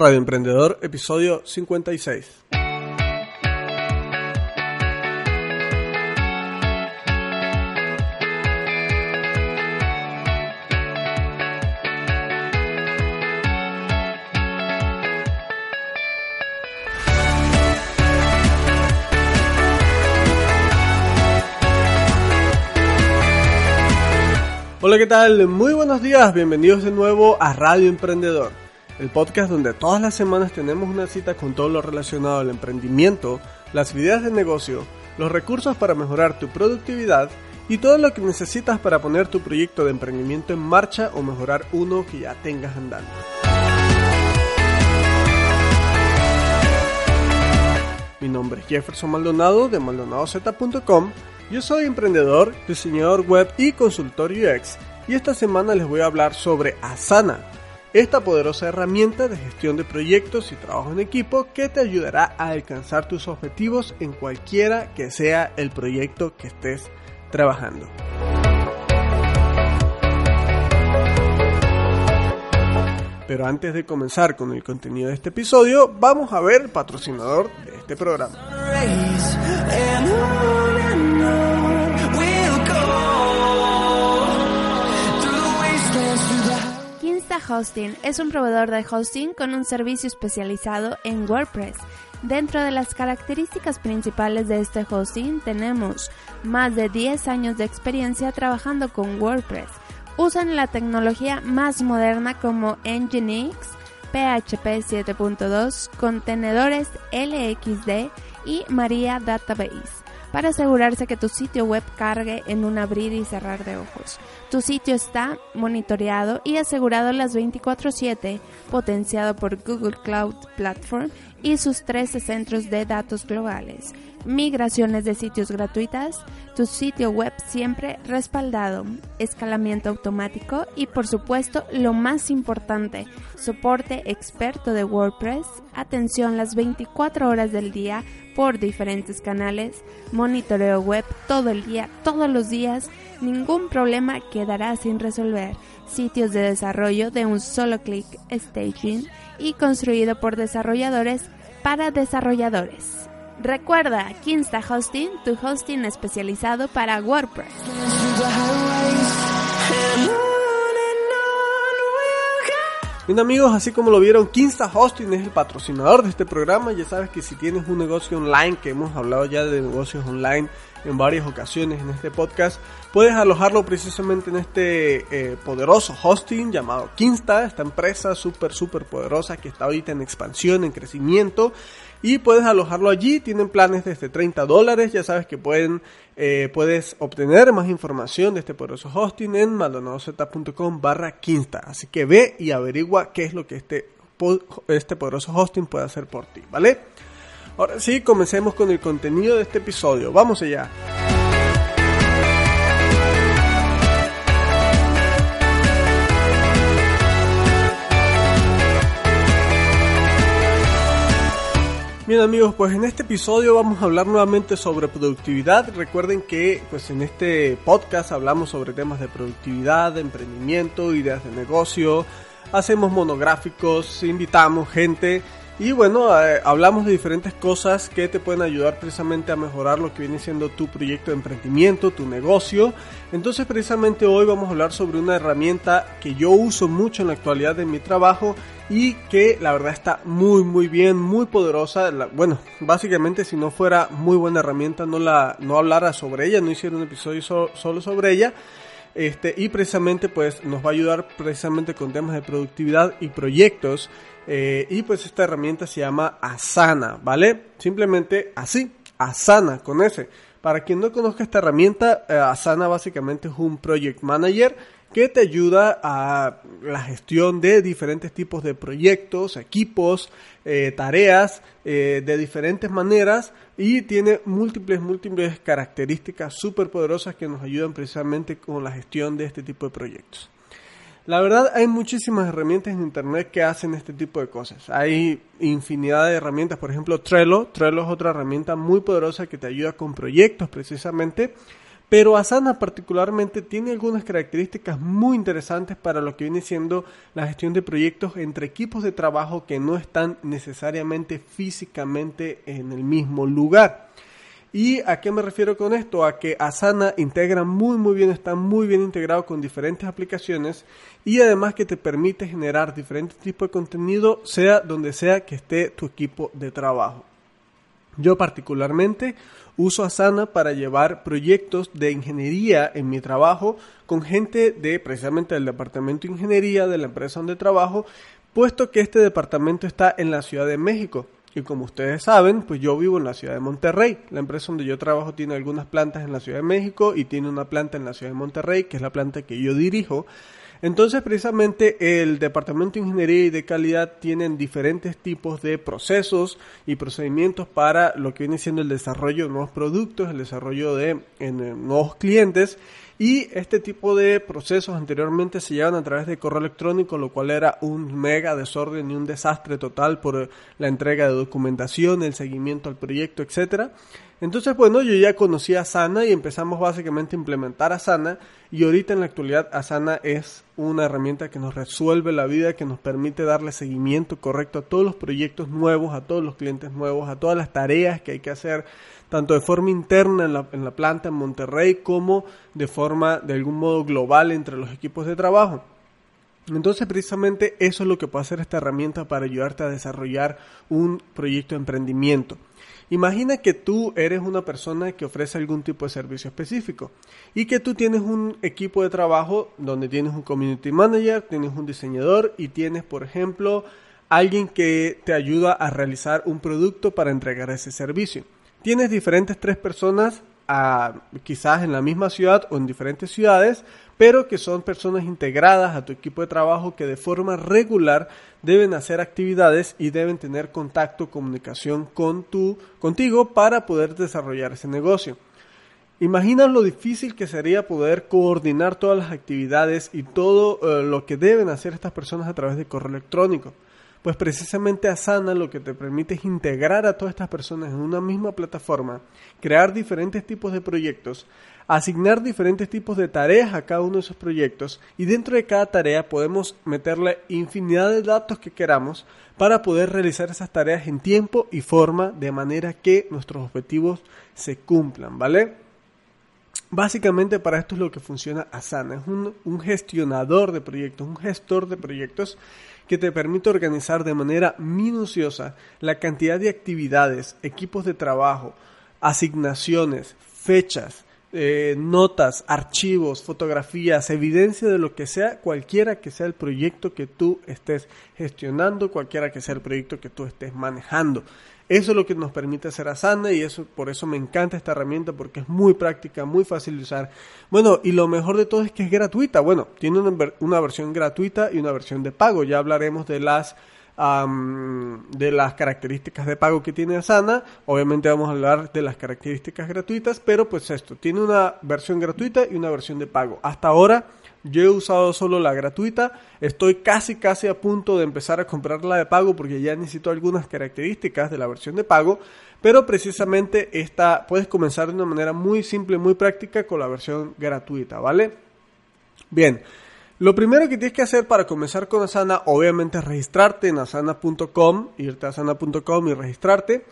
Radio Emprendedor, episodio 56. Hola, ¿qué tal? Muy buenos días, bienvenidos de nuevo a Radio Emprendedor, el podcast donde todas las semanas tenemos una cita con todo lo relacionado al emprendimiento, las ideas de negocio, los recursos para mejorar tu productividad y todo lo que necesitas para poner tu proyecto de emprendimiento en marcha o mejorar uno que ya tengas andando. Mi nombre es Jefferson Maldonado de MaldonadoZ.com yo soy emprendedor, diseñador web y consultor UX y esta semana les voy a hablar sobre Asana, esta poderosa herramienta de gestión de proyectos y trabajo en equipo que te ayudará a alcanzar tus objetivos en cualquiera que sea el proyecto que estés trabajando. Pero antes de comenzar con el contenido de este episodio, vamos a ver el patrocinador de este programa. Hosting es un proveedor de hosting con un servicio especializado en WordPress. Dentro de las características principales de este hosting tenemos más de 10 años de experiencia trabajando con WordPress. Usan la tecnología más moderna como Nginx, PHP 7.2, contenedores LXD y Maria Database para asegurarse que tu sitio web cargue en un abrir y cerrar de ojos. Tu sitio está monitoreado y asegurado las 24/7, potenciado por Google Cloud Platform y sus 13 centros de datos globales. Migraciones de sitios gratuitas, tu sitio web siempre respaldado, escalamiento automático y por supuesto lo más importante, soporte experto de WordPress, atención las 24 horas del día por diferentes canales, monitoreo web todo el día, todos los días, ningún problema quedará sin resolver. Sitios de desarrollo de un solo clic staging y construido por desarrolladores para desarrolladores. Recuerda, Kinsta Hosting, tu hosting especializado para WordPress. Bien amigos, así como lo vieron, Kinsta Hosting es el patrocinador de este programa. Ya sabes que si tienes un negocio online, que hemos hablado ya de negocios online en varias ocasiones en este podcast, puedes alojarlo precisamente en este eh, poderoso hosting llamado Kinsta, esta empresa súper, súper poderosa que está ahorita en expansión, en crecimiento y puedes alojarlo allí. Tienen planes desde 30 dólares. Ya sabes que pueden, eh, puedes obtener más información de este poderoso hosting en maldonadozcom barra. Así que ve y averigua qué es lo que este, este poderoso hosting puede hacer por ti, ¿vale? Ahora sí, comencemos con el contenido de este episodio. Vamos allá. Bien amigos, pues en este episodio vamos a hablar nuevamente sobre productividad. Recuerden que pues en este podcast hablamos sobre temas de productividad, emprendimiento, ideas de negocio, hacemos monográficos, invitamos gente y bueno, eh, hablamos de diferentes cosas que te pueden ayudar precisamente a mejorar lo que viene siendo tu proyecto de emprendimiento, tu negocio. Entonces precisamente hoy vamos a hablar sobre una herramienta que yo uso mucho en la actualidad de mi trabajo y que la verdad está muy muy bien, muy poderosa. bueno, básicamente si no fuera muy buena herramienta no la no hablara sobre ella, no hiciera un episodio solo sobre ella. Este, y precisamente pues nos va a ayudar precisamente con temas de productividad y proyectos eh, y pues esta herramienta se llama Asana, ¿vale? Simplemente así, Asana con ese. Para quien no conozca esta herramienta, eh, Asana básicamente es un project manager que te ayuda a la gestión de diferentes tipos de proyectos, equipos, eh, tareas de diferentes maneras y tiene múltiples, múltiples características súper poderosas que nos ayudan precisamente con la gestión de este tipo de proyectos. La verdad hay muchísimas herramientas en internet que hacen este tipo de cosas. Hay infinidad de herramientas, por ejemplo Trello. Trello es otra herramienta muy poderosa que te ayuda con proyectos precisamente. Pero Asana particularmente tiene algunas características muy interesantes para lo que viene siendo la gestión de proyectos entre equipos de trabajo que no están necesariamente físicamente en el mismo lugar. ¿Y a qué me refiero con esto? A que Asana integra muy muy bien, está muy bien integrado con diferentes aplicaciones y además que te permite generar diferentes tipos de contenido sea donde sea que esté tu equipo de trabajo. Yo particularmente uso Asana para llevar proyectos de ingeniería en mi trabajo con gente de precisamente del departamento de ingeniería de la empresa donde trabajo, puesto que este departamento está en la Ciudad de México. Y como ustedes saben, pues yo vivo en la ciudad de Monterrey. La empresa donde yo trabajo tiene algunas plantas en la Ciudad de México y tiene una planta en la Ciudad de Monterrey, que es la planta que yo dirijo. Entonces, precisamente el Departamento de Ingeniería y de Calidad tienen diferentes tipos de procesos y procedimientos para lo que viene siendo el desarrollo de nuevos productos, el desarrollo de nuevos clientes y este tipo de procesos anteriormente se llevan a través de correo electrónico, lo cual era un mega desorden y un desastre total por la entrega de documentación, el seguimiento al proyecto, etcétera. Entonces, bueno, yo ya conocí a Asana y empezamos básicamente a implementar Asana y ahorita en la actualidad Asana es una herramienta que nos resuelve la vida, que nos permite darle seguimiento correcto a todos los proyectos nuevos, a todos los clientes nuevos, a todas las tareas que hay que hacer, tanto de forma interna en la, en la planta en Monterrey como de forma de algún modo global entre los equipos de trabajo. Entonces precisamente eso es lo que puede hacer esta herramienta para ayudarte a desarrollar un proyecto de emprendimiento. Imagina que tú eres una persona que ofrece algún tipo de servicio específico y que tú tienes un equipo de trabajo donde tienes un community manager, tienes un diseñador y tienes, por ejemplo, alguien que te ayuda a realizar un producto para entregar ese servicio. Tienes diferentes tres personas quizás en la misma ciudad o en diferentes ciudades, pero que son personas integradas a tu equipo de trabajo que de forma regular deben hacer actividades y deben tener contacto, comunicación con contigo para poder desarrollar ese negocio. Imagina lo difícil que sería poder coordinar todas las actividades y todo eh, lo que deben hacer estas personas a través de correo electrónico. Pues precisamente Asana lo que te permite es integrar a todas estas personas en una misma plataforma, crear diferentes tipos de proyectos, asignar diferentes tipos de tareas a cada uno de esos proyectos y dentro de cada tarea podemos meterle infinidad de datos que queramos para poder realizar esas tareas en tiempo y forma de manera que nuestros objetivos se cumplan, ¿vale? Básicamente para esto es lo que funciona Asana, es un, un gestionador de proyectos, un gestor de proyectos que te permite organizar de manera minuciosa la cantidad de actividades, equipos de trabajo, asignaciones, fechas, eh, notas, archivos, fotografías, evidencia de lo que sea, cualquiera que sea el proyecto que tú estés gestionando, cualquiera que sea el proyecto que tú estés manejando. Eso es lo que nos permite hacer Asana y eso por eso me encanta esta herramienta porque es muy práctica, muy fácil de usar. Bueno, y lo mejor de todo es que es gratuita. Bueno, tiene una, una versión gratuita y una versión de pago. Ya hablaremos de las de las características de pago que tiene Asana. Obviamente vamos a hablar de las características gratuitas, pero pues esto, tiene una versión gratuita y una versión de pago. Hasta ahora yo he usado solo la gratuita, estoy casi casi a punto de empezar a comprar la de pago porque ya necesito algunas características de la versión de pago, pero precisamente esta puedes comenzar de una manera muy simple, muy práctica con la versión gratuita, ¿vale? Bien, lo primero que tienes que hacer para comenzar con Asana, obviamente es registrarte en asana.com, irte a asana.com y registrarte.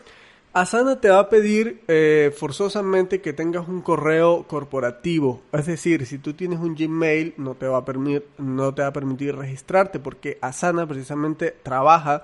Asana te va a pedir eh, forzosamente que tengas un correo corporativo. Es decir, si tú tienes un Gmail, no te va a, permitir, no te va a permitir registrarte porque Asana precisamente trabaja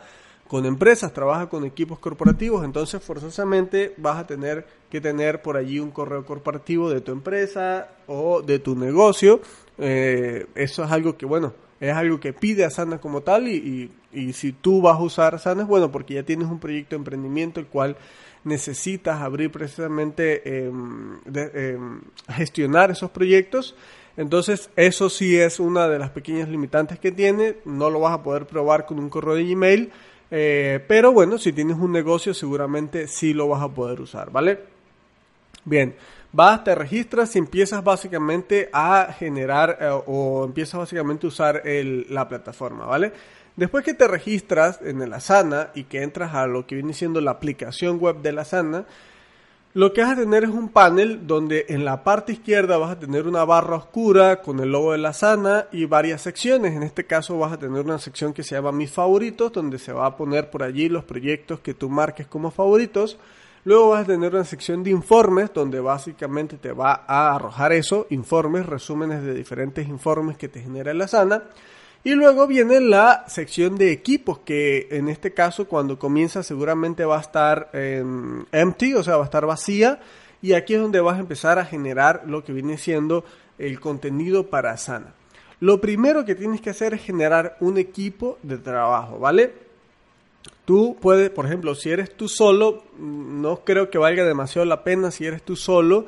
con empresas, trabaja con equipos corporativos, entonces forzosamente vas a tener que tener por allí un correo corporativo de tu empresa o de tu negocio eh, eso es algo que, bueno, es algo que pide Asana como tal y, y, si tú vas a usar Asana es bueno porque ya tienes un proyecto de emprendimiento el cual necesitas abrir precisamente em, em, gestionar esos proyectos. Entonces, eso sí es una de las pequeñas limitantes que tiene. No lo vas a poder probar con un correo de Gmail. Eh, pero bueno, si tienes un negocio, seguramente sí lo vas a poder usar, ¿vale? Bien, vas, te registras y empiezas básicamente a generar eh, o empiezas básicamente a usar la plataforma, ¿vale? Después que te registras en el Asana y que entras a lo que viene siendo la aplicación web de la Asana, lo que vas a tener es un panel donde en la parte izquierda vas a tener una barra oscura con el logo de la sana y varias secciones. En este caso vas a tener una sección que se llama mis favoritos, donde se va a poner por allí los proyectos que tú marques como favoritos. Luego vas a tener una sección de informes, donde básicamente te va a arrojar eso, informes, resúmenes de diferentes informes que te genera la sana. Y luego viene la sección de equipos, que en este caso cuando comienza seguramente va a estar empty, o sea, va a estar vacía. Y aquí es donde vas a empezar a generar lo que viene siendo el contenido para Sana. Lo primero que tienes que hacer es generar un equipo de trabajo, ¿vale? Tú puedes, por ejemplo, si eres tú solo, no creo que valga demasiado la pena si eres tú solo,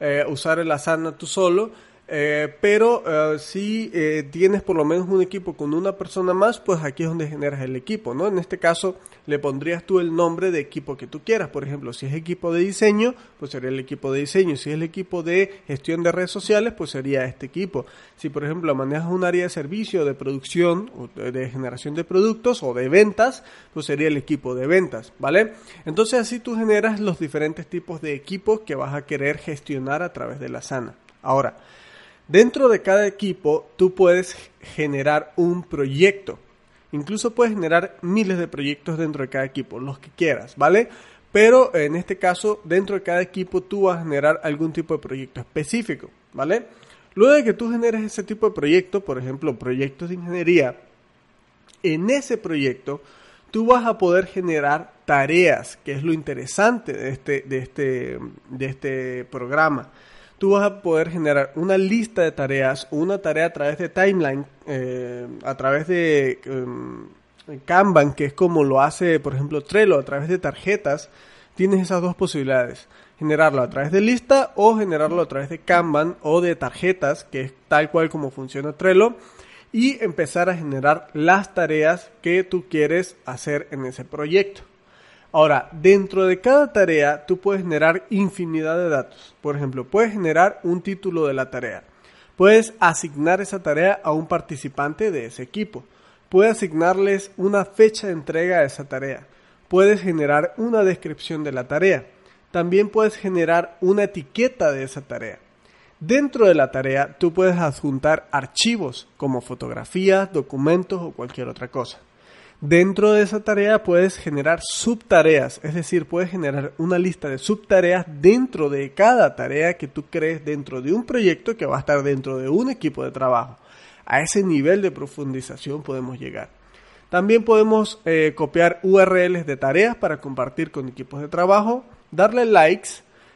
eh, usar el Asana tú solo eh, pero eh, si eh, tienes por lo menos un equipo con una persona más, pues aquí es donde generas el equipo, ¿no? En este caso le pondrías tú el nombre de equipo que tú quieras. Por ejemplo, si es equipo de diseño, pues sería el equipo de diseño. Si es el equipo de gestión de redes sociales, pues sería este equipo. Si por ejemplo manejas un área de servicio, de producción, o de generación de productos o de ventas, pues sería el equipo de ventas, ¿vale? Entonces así tú generas los diferentes tipos de equipos que vas a querer gestionar a través de la sana. Ahora, Dentro de cada equipo tú puedes generar un proyecto. Incluso puedes generar miles de proyectos dentro de cada equipo, los que quieras, ¿vale? Pero en este caso, dentro de cada equipo tú vas a generar algún tipo de proyecto específico, ¿vale? Luego de que tú generes ese tipo de proyecto, por ejemplo, proyectos de ingeniería, en ese proyecto tú vas a poder generar tareas, que es lo interesante de este, de este, de este programa tú vas a poder generar una lista de tareas, una tarea a través de timeline, eh, a través de em, Kanban, que es como lo hace, por ejemplo, Trello, a través de tarjetas, tienes esas dos posibilidades. Generarlo a través de lista o generarlo a través de Kanban o de tarjetas, que es tal cual como funciona Trello, y empezar a generar las tareas que tú quieres hacer en ese proyecto. Ahora, dentro de cada tarea tú puedes generar infinidad de datos. Por ejemplo, puedes generar un título de la tarea. Puedes asignar esa tarea a un participante de ese equipo. Puedes asignarles una fecha de entrega a esa tarea. Puedes generar una descripción de la tarea. También puedes generar una etiqueta de esa tarea. Dentro de la tarea tú puedes adjuntar archivos como fotografías, documentos o cualquier otra cosa. Dentro de esa tarea puedes generar subtareas, es decir, puedes generar una lista de subtareas dentro de cada tarea que tú crees dentro de un proyecto que va a estar dentro de un equipo de trabajo. A ese nivel de profundización podemos llegar. También podemos eh, copiar URLs de tareas para compartir con equipos de trabajo, darle likes,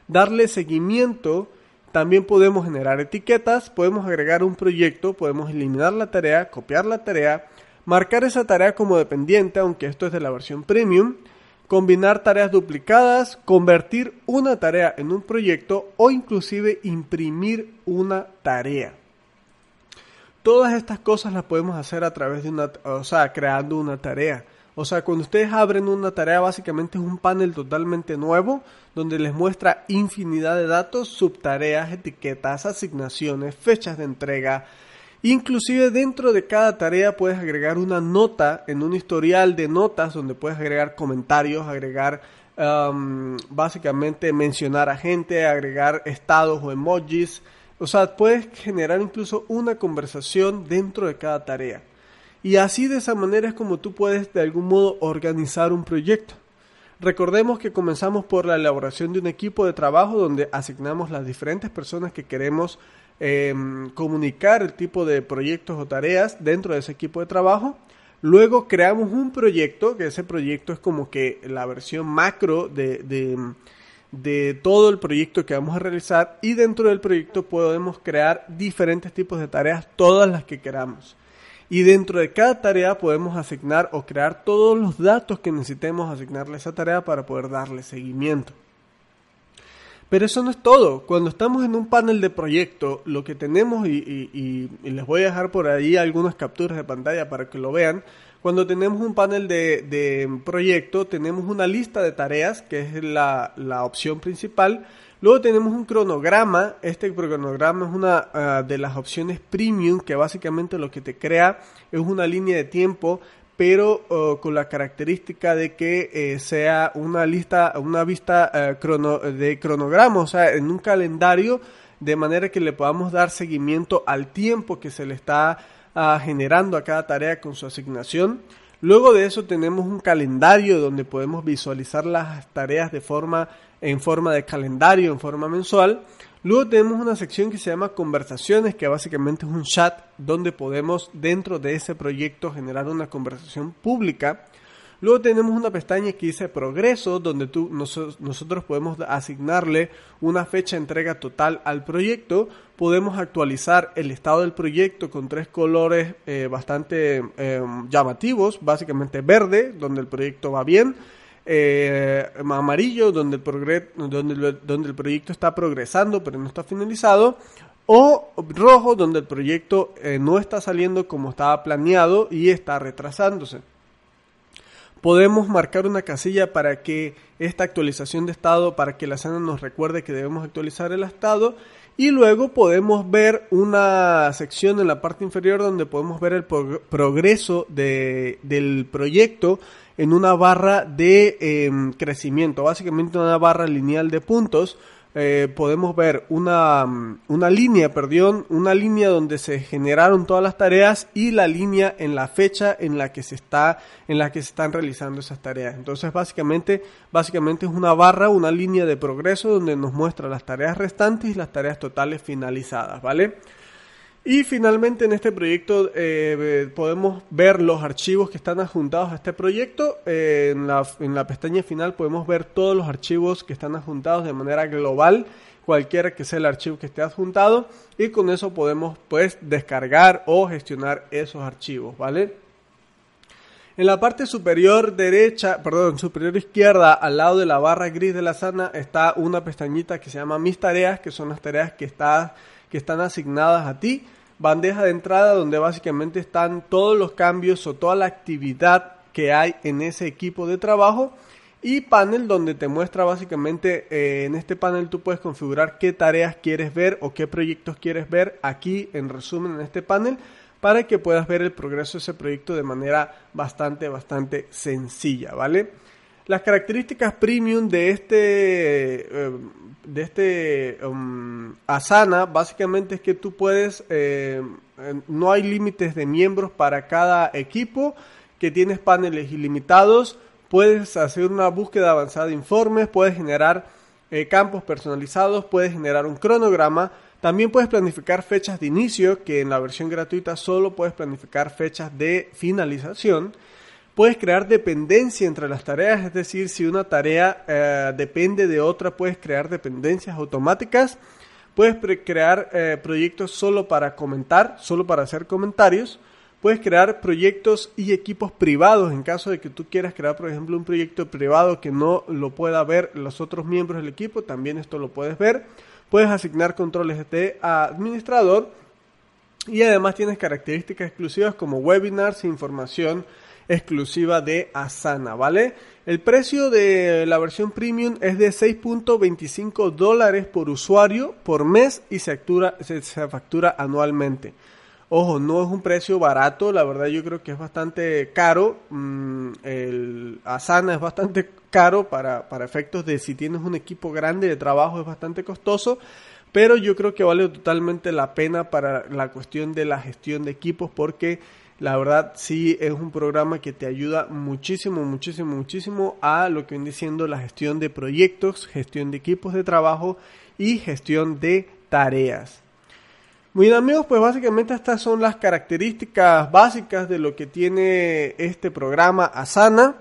darle seguimiento, también podemos generar etiquetas, podemos agregar un proyecto, podemos eliminar la tarea, copiar la tarea, marcar esa tarea como dependiente, aunque esto es de la versión premium, combinar tareas duplicadas, convertir una tarea en un proyecto o inclusive imprimir una tarea. Todas estas cosas las podemos hacer a través de una, o sea, creando una tarea. O sea, cuando ustedes abren una tarea, básicamente es un panel totalmente nuevo donde les muestra infinidad de datos, subtareas, etiquetas, asignaciones, fechas de entrega, Inclusive dentro de cada tarea puedes agregar una nota en un historial de notas donde puedes agregar comentarios, agregar básicamente mencionar a gente, agregar estados o emojis. O sea, puedes generar incluso una conversación dentro de cada tarea. Y así de esa manera es como tú puedes de algún modo organizar un proyecto. Recordemos que comenzamos por la elaboración de un equipo de trabajo donde asignamos las diferentes personas que queremos Em, comunicar el tipo de proyectos o tareas dentro de ese equipo de trabajo. Luego creamos un proyecto, que ese proyecto es como que la versión macro de, de, todo el proyecto que vamos a realizar y dentro del proyecto podemos crear diferentes tipos de tareas, todas las que queramos. Y dentro de cada tarea podemos asignar o crear todos los datos que necesitemos asignarle a esa tarea para poder darle seguimiento. Pero eso no es todo. Cuando estamos en un panel de proyecto, lo que tenemos, y, les voy a dejar por ahí algunas capturas de pantalla para que lo vean, cuando tenemos un panel de, proyecto, tenemos una lista de tareas, que es la, opción principal. Luego tenemos un cronograma. Este cronograma es una ah, de las opciones premium, que básicamente lo que te crea es una línea de tiempo pero oh, con la característica de que eh, sea una lista, una vista eh, crono, de cronograma, o sea, en un calendario, de manera que le podamos dar seguimiento al tiempo que se le está ah, generando a cada tarea con su asignación. Luego de eso tenemos un calendario donde podemos visualizar las tareas en forma de calendario, en forma mensual. Luego tenemos una sección que se llama conversaciones, que básicamente es un chat donde podemos dentro de ese proyecto generar una conversación pública. Luego tenemos una pestaña que dice progreso, donde tú, nosotros podemos asignarle una fecha de entrega total al proyecto. Podemos actualizar el estado del proyecto con tres colores eh, bastante eh, llamativos, básicamente verde, donde el proyecto va bien eh, amarillo donde el, donde, donde el proyecto está progresando pero no está finalizado, o rojo donde el proyecto eh, no está saliendo como estaba planeado y está retrasándose. Podemos marcar una casilla para que esta actualización de estado, para que la SANA nos recuerde que debemos actualizar el estado y luego podemos ver una sección en la parte inferior donde podemos ver el progreso de, del proyecto en una barra de em, crecimiento, básicamente una barra lineal de puntos. Eh, podemos ver una, una línea, perdón, una línea donde se generaron todas las tareas y la línea en la fecha en la que se está, en la que se están realizando esas tareas. Entonces, básicamente, básicamente es una barra, una línea de progreso donde nos muestra las tareas restantes y las tareas totales finalizadas, ¿vale? Y finalmente en este proyecto eh, podemos ver los archivos que están adjuntados a este proyecto. Eh, en, la, pestaña final podemos ver todos los archivos que están adjuntados de manera global, cualquiera que sea el archivo que esté adjuntado. Y con eso podemos pues descargar o gestionar esos archivos, ¿vale? En la parte superior derecha, perdón, superior izquierda, al lado de la barra gris de la sana, está una pestañita que se llama Mis tareas, que son las tareas que está que están asignadas a ti. Bandeja de entrada donde básicamente están todos los cambios o toda la actividad que hay en ese equipo de trabajo. Y panel donde te muestra básicamente eh, en este panel tú puedes configurar qué tareas quieres ver o qué proyectos quieres ver aquí en resumen en este panel para que puedas ver el progreso de ese proyecto de manera bastante, bastante sencilla, ¿vale? Las características premium de este eh, de este um, Asana básicamente es que tú puedes, eh, no hay límites de miembros para cada equipo, que tienes paneles ilimitados, puedes hacer una búsqueda avanzada de informes, puedes generar eh, campos personalizados, puedes generar un cronograma, también puedes planificar fechas de inicio, que en la versión gratuita solo puedes planificar fechas de finalización Puedes crear dependencia entre las tareas, es decir, si una tarea eh, depende de otra, puedes crear dependencias automáticas. Puedes crear eh, proyectos solo para comentar, solo para hacer comentarios. Puedes crear proyectos y equipos privados en caso de que tú quieras crear, por ejemplo, un proyecto privado que no lo pueda ver los otros miembros del equipo. También esto lo puedes ver. Puedes asignar controles de administrador. Y además tienes características exclusivas como webinars, información exclusiva de Asana, ¿vale? El precio de la versión premium es de 6.25 dólares por usuario por mes y se factura, se, factura anualmente. Ojo, no es un precio barato, la verdad yo creo que es bastante caro. Mm, el Asana es bastante caro para, para efectos de si tienes un equipo grande de trabajo es bastante costoso. Pero yo creo que vale totalmente la pena para la cuestión de la gestión de equipos porque la verdad sí es un programa que te ayuda muchísimo, muchísimo, muchísimo a lo que viene siendo la gestión de proyectos, gestión de equipos de trabajo y gestión de tareas. Muy bien amigos, pues básicamente estas son las características básicas de lo que tiene este programa Asana.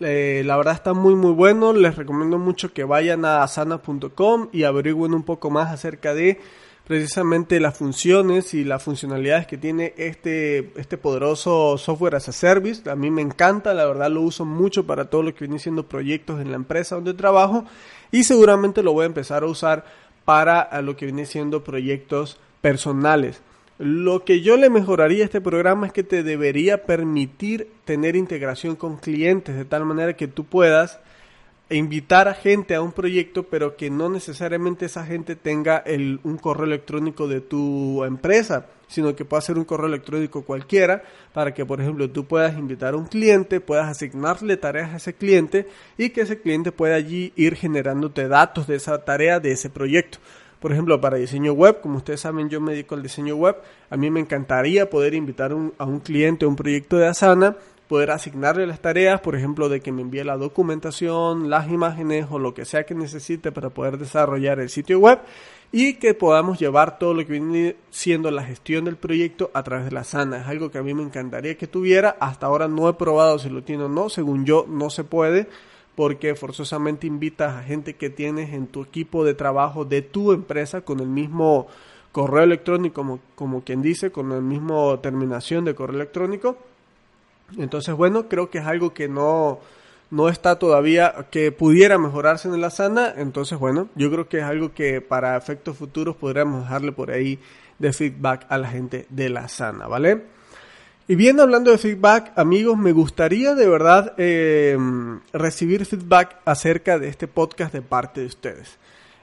Eh, la verdad está muy muy bueno, les recomiendo mucho que vayan a asana.com y averigüen un poco más acerca de precisamente las funciones y las funcionalidades que tiene este, este poderoso software as a service. A mí me encanta, la verdad lo uso mucho para todo lo que viene siendo proyectos en la empresa donde trabajo y seguramente lo voy a empezar a usar para lo que viene siendo proyectos personales. Lo que yo le mejoraría a este programa es que te debería permitir tener integración con clientes de tal manera que tú puedas invitar a gente a un proyecto, pero que no necesariamente esa gente tenga el, un correo electrónico de tu empresa, sino que pueda ser un correo electrónico cualquiera para que, por ejemplo, tú puedas invitar a un cliente, puedas asignarle tareas a ese cliente y que ese cliente pueda allí ir generándote datos de esa tarea, de ese proyecto. Por ejemplo, para diseño web, como ustedes saben, yo me dedico al diseño web. A mí me encantaría poder invitar a un cliente a un proyecto de Asana poder asignarle las tareas, por ejemplo, de que me envíe la documentación, las imágenes o lo que sea que necesite para poder desarrollar el sitio web y que podamos llevar todo lo que viene siendo la gestión del proyecto a través de la sana. Es algo que a mí me encantaría que tuviera. Hasta ahora no he probado si lo tiene o no. Según yo, no se puede porque forzosamente invitas a gente que tienes en tu equipo de trabajo de tu empresa con el mismo correo electrónico, como, como quien dice, con la misma terminación de correo electrónico entonces, bueno, creo que es algo que no, no está todavía, que pudiera mejorarse en la sana. Entonces, bueno, yo creo que es algo que para efectos futuros podríamos dejarle por ahí de feedback a la gente de la sana, ¿vale? Y bien, hablando de feedback, amigos, me gustaría de verdad eh, recibir feedback acerca de este podcast de parte de ustedes.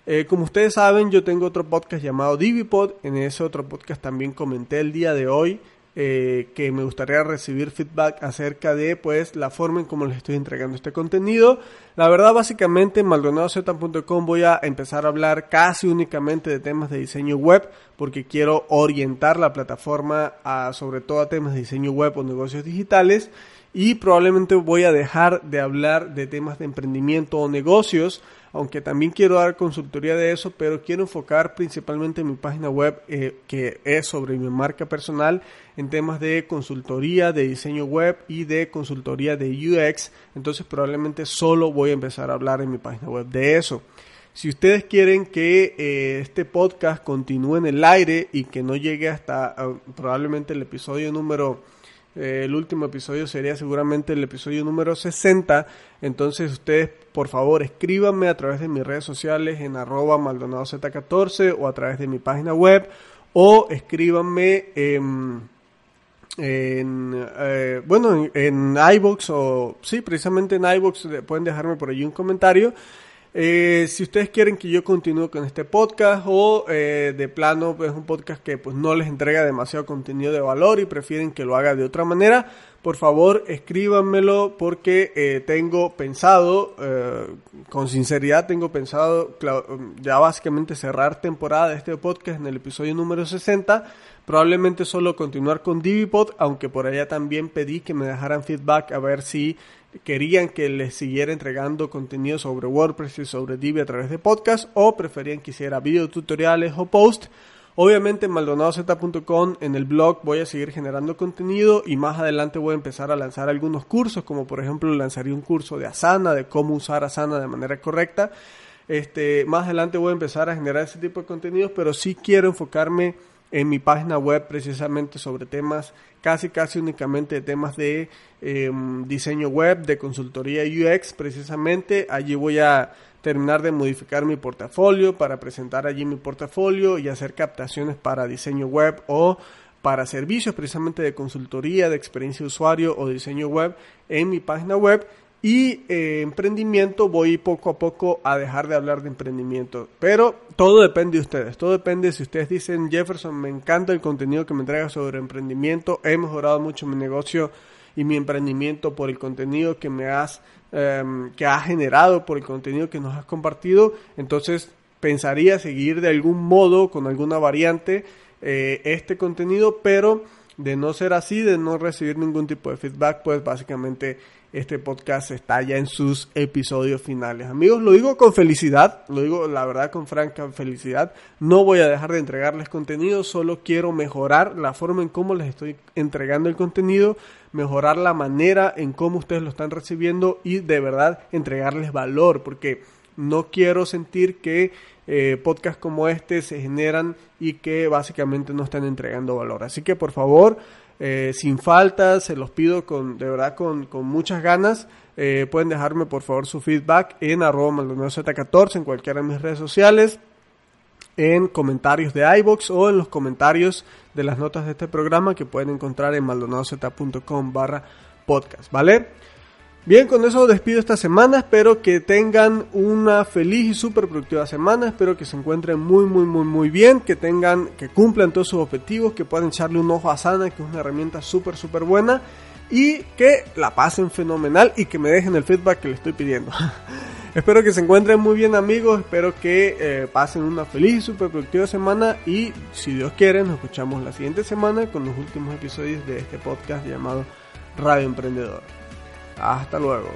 Eh, como ustedes saben, yo tengo otro podcast llamado Divipod. En ese otro podcast también comenté el día de hoy eh, que me gustaría recibir feedback acerca de pues la forma en cómo les estoy entregando este contenido. La verdad básicamente en maldonadozeta.com voy a empezar a hablar casi únicamente de temas de diseño web porque quiero orientar la plataforma a sobre todo a temas de diseño web o negocios digitales y probablemente voy a dejar de hablar de temas de emprendimiento o negocios aunque también quiero dar consultoría de eso, pero quiero enfocar principalmente en mi página web, eh, que es sobre mi marca personal, en temas de consultoría, de diseño web y de consultoría de UX. Entonces probablemente solo voy a empezar a hablar en mi página web de eso. Si ustedes quieren que eh, este podcast continúe en el aire y que no llegue hasta ah, probablemente el episodio número eh, el último episodio sería seguramente el episodio número 60. Entonces ustedes, por favor, escríbanme a través de mis redes sociales en arroba maldonado14 o a través de mi página web o escríbanme en, eh, bueno, en, en iBox o sí, precisamente en iBox pueden dejarme por allí un comentario eh, si ustedes quieren que yo continúe con este podcast o eh, de plano es un podcast que pues no les entrega demasiado contenido de valor y prefieren que lo haga de otra manera, por favor escríbanmelo porque eh, tengo pensado, con sinceridad tengo pensado ya básicamente cerrar temporada de este podcast en el episodio número 60. Probablemente solo continuar con Divipod, aunque por allá también pedí que me dejaran feedback a ver si querían que les siguiera entregando contenido sobre WordPress y sobre Divi a través de podcast o preferían que hiciera video tutoriales o post. Obviamente en maldonadozeta.com en el blog voy a seguir generando contenido y más adelante voy a empezar a lanzar algunos cursos, como por ejemplo lanzaría un curso de Asana, de cómo usar Asana de manera correcta. Este, más adelante voy a empezar a generar ese tipo de contenidos, pero sí quiero enfocarme en mi página web precisamente sobre temas, casi casi únicamente temas de em, diseño web, de consultoría UX precisamente. Allí voy a terminar de modificar mi portafolio para presentar allí mi portafolio y hacer captaciones para diseño web o para servicios precisamente de consultoría, de experiencia de usuario o diseño web en mi página web y eh, emprendimiento voy poco a poco a dejar de hablar de emprendimiento. Pero todo depende de ustedes. Todo depende si ustedes dicen, Jefferson, me encanta el contenido que me entrega sobre emprendimiento. He mejorado mucho mi negocio y mi emprendimiento por el contenido que me has, em, que has generado, por el contenido que nos has compartido. Entonces pensaría seguir de algún modo, con alguna variante, eh, este contenido, pero de no ser así, de no recibir ningún tipo de feedback, pues básicamente este podcast está ya en sus episodios finales. Amigos, lo digo con felicidad, lo digo la verdad con franca felicidad. No voy a dejar de entregarles contenido, solo quiero mejorar la forma en cómo les estoy entregando el contenido, mejorar la manera en cómo ustedes lo están recibiendo y de verdad entregarles valor, porque no quiero sentir que eh, podcasts como este se generan y que básicamente no están entregando valor. Así que por favor, eh, sin falta, se los pido con, de verdad con, muchas ganas. Eh, pueden dejarme por favor su feedback en arroba maldonado14 en cualquiera de mis redes sociales, en comentarios de iBox o en los comentarios de las notas de este programa que pueden encontrar en maldonadozeta.com barra podcast, ¿vale? Bien, con eso despido esta semana. Espero que tengan una feliz y súper productiva semana. Espero que se encuentren muy, muy, muy, muy bien. Que tengan, que cumplan todos sus objetivos. Que puedan echarle un ojo a Sana, que es una herramienta súper, súper buena. Y que la pasen fenomenal y que me dejen el feedback que le estoy pidiendo. espero que se encuentren muy bien, amigos. Espero que eh, pasen una feliz y súper productiva semana. Y si Dios quiere, nos escuchamos la siguiente semana con los últimos episodios de este podcast llamado Radio Emprendedor. Hasta luego.